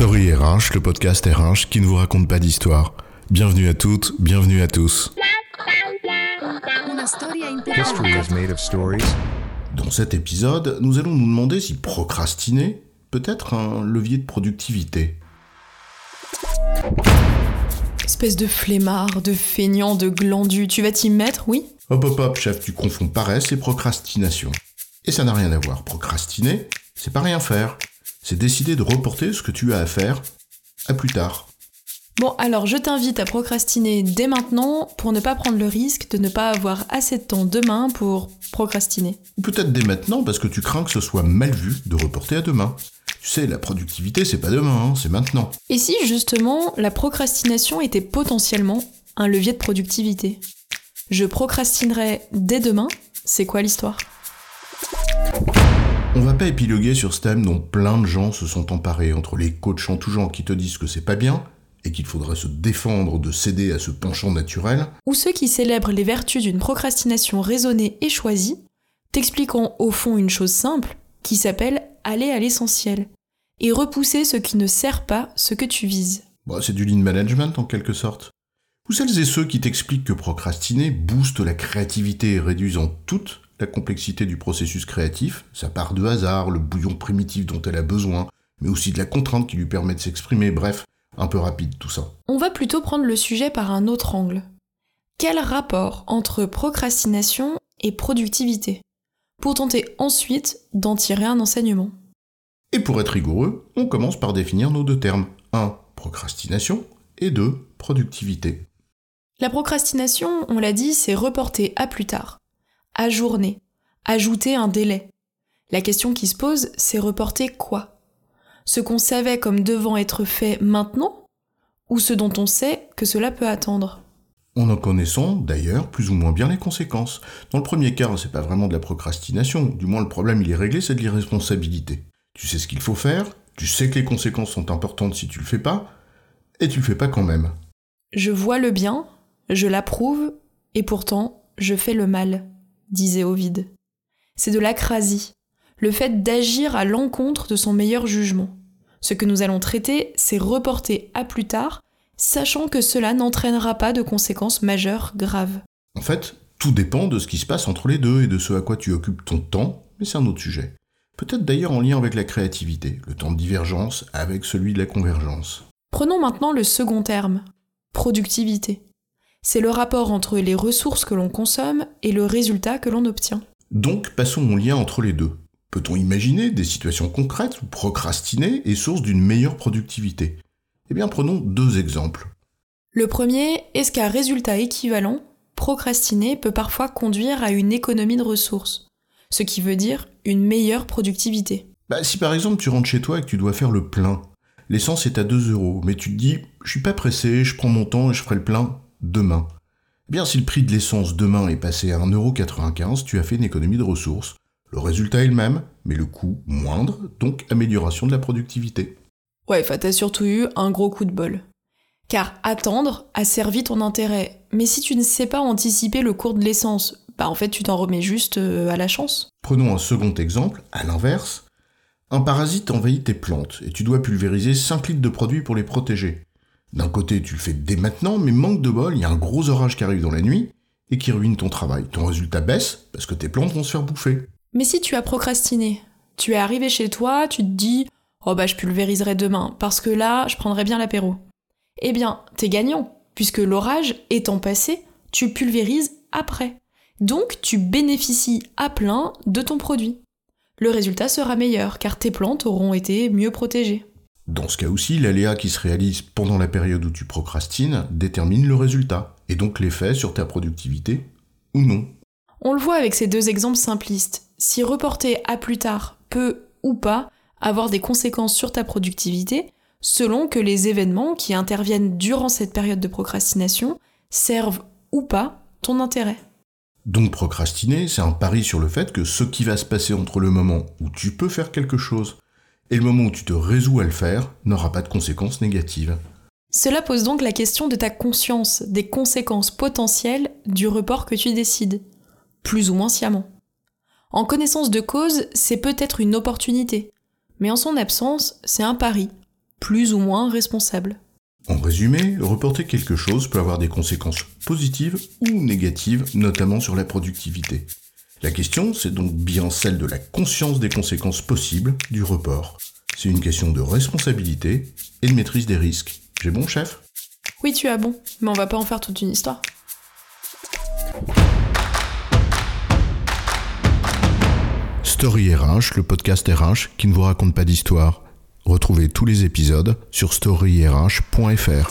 Story RH, le podcast RH qui ne vous raconte pas d'histoire. Bienvenue à toutes, bienvenue à tous. Dans cet épisode, nous allons nous demander si procrastiner peut être un levier de productivité. Espèce de flemmard, de feignant, de glandu, tu vas t'y mettre, oui? Hop hop hop, chef, tu confonds paresse et procrastination. Et ça n'a rien à voir. Procrastiner, c'est pas rien faire. C'est décider de reporter ce que tu as à faire à plus tard. Bon, alors je t'invite à procrastiner dès maintenant pour ne pas prendre le risque de ne pas avoir assez de temps demain pour procrastiner. Ou peut-être dès maintenant parce que tu crains que ce soit mal vu de reporter à demain. Tu sais, la productivité, c'est pas demain, hein, c'est maintenant. Et si justement la procrastination était potentiellement un levier de productivité? Je procrastinerais dès demain, c'est quoi l'histoire? On va pas épiloguer sur ce thème dont plein de gens se sont emparés entre les coachs en tout genre qui te disent que c'est pas bien et qu'il faudrait se défendre de céder à ce penchant naturel, Ou ceux qui célèbrent les vertus d'une procrastination raisonnée et choisie, t'expliquant au fond une chose simple qui s'appelle aller à l'essentiel et repousser ce qui ne sert pas ce que tu vises. Bah, c'est du lean management en quelque sorte. Ou celles et ceux qui t'expliquent que procrastiner booste la créativité réduisant toute la complexité du processus créatif, sa part de hasard, le bouillon primitif dont elle a besoin, mais aussi de la contrainte qui lui permet de s'exprimer, bref, un peu rapide tout ça. On va plutôt prendre le sujet par un autre angle. Quel rapport entre procrastination et productivité? Pour tenter ensuite d'en tirer un enseignement. Et pour être rigoureux, on commence par définir nos deux termes. 1. Procrastination et 2. Productivité. La procrastination, on l'a dit, c'est reporter à plus tard, ajourner, ajouter un délai. La question qui se pose, c'est reporter quoi? Ce qu'on savait comme devant être fait maintenant ou ce dont on sait que cela peut attendre? On en connaissant d'ailleurs plus ou moins bien les conséquences. Dans le premier cas, c'est pas vraiment de la procrastination, du moins le problème il est réglé, c'est de l'irresponsabilité. Tu sais ce qu'il faut faire, tu sais que les conséquences sont importantes si tu le fais pas, et tu le fais pas quand même. Je vois le bien, je l'approuve, et pourtant je fais le mal, disait Ovide. C'est de l'acrasie, le fait d'agir à l'encontre de son meilleur jugement. Ce que nous allons traiter, c'est reporter à plus tard, sachant que cela n'entraînera pas de conséquences majeures graves. En fait, tout dépend de ce qui se passe entre les deux et de ce à quoi tu occupes ton temps, mais c'est un autre sujet. Peut-être d'ailleurs en lien avec la créativité, le temps de divergence avec celui de la convergence. Prenons maintenant le second terme, productivité. C'est le rapport entre les ressources que l'on consomme et le résultat que l'on obtient. Donc passons au lien entre les deux. Peut-on imaginer des situations concrètes où procrastiner est source d'une meilleure productivité? Eh bien prenons deux exemples. Le premier, est-ce qu'à résultat équivalent, procrastiner peut parfois conduire à une économie de ressources, ce qui veut dire une meilleure productivité. Bah, si par exemple tu rentres chez toi et que tu dois faire le plein, l'essence est à 2 euros, mais tu te dis, je suis pas pressé, je prends mon temps et je ferai le plein demain. Eh bien, si le prix de l'essence demain est passé à 1,95€, tu as fait une économie de ressources. Le résultat est le même, mais le coût moindre, donc amélioration de la productivité. Ouais, enfin t'as surtout eu un gros coup de bol. Car attendre a servi ton intérêt. Mais si tu ne sais pas anticiper le cours de l'essence, bah en fait tu t'en remets juste euh, à la chance. Prenons un second exemple, à l'inverse. Un parasite envahit tes plantes et tu dois pulvériser 5 litres de produits pour les protéger. D'un côté, tu le fais dès maintenant, mais manque de bol, il y a un gros orage qui arrive dans la nuit et qui ruine ton travail. Ton résultat baisse parce que tes plantes vont se faire bouffer. Mais si tu as procrastiné, tu es arrivé chez toi, tu te dis Oh bah je pulvériserai demain, parce que là, je prendrai bien l'apéro. Eh bien, t'es gagnant, puisque l'orage étant passé, tu pulvérises après. Donc tu bénéficies à plein de ton produit. Le résultat sera meilleur, car tes plantes auront été mieux protégées. Dans ce cas aussi, l'aléa qui se réalise pendant la période où tu procrastines détermine le résultat, et donc l'effet sur ta productivité ou non. On le voit avec ces deux exemples simplistes. Si reporter à plus tard peut ou pas avoir des conséquences sur ta productivité, selon que les événements qui interviennent durant cette période de procrastination servent ou pas ton intérêt. Donc procrastiner, c'est un pari sur le fait que ce qui va se passer entre le moment où tu peux faire quelque chose et le moment où tu te résous à le faire n'aura pas de conséquences négatives. Cela pose donc la question de ta conscience des conséquences potentielles du report que tu décides, plus ou moins sciemment. En connaissance de cause, c'est peut-être une opportunité, mais en son absence, c'est un pari, plus ou moins responsable. En résumé, reporter quelque chose peut avoir des conséquences positives ou négatives, notamment sur la productivité. La question, c'est donc bien celle de la conscience des conséquences possibles du report. C'est une question de responsabilité et de maîtrise des risques. J'ai bon, chef? Oui, tu as bon, mais on va pas en faire toute une histoire. Story RH, le podcast RH qui ne vous raconte pas d'histoire. Retrouvez tous les épisodes sur storyrh.fr.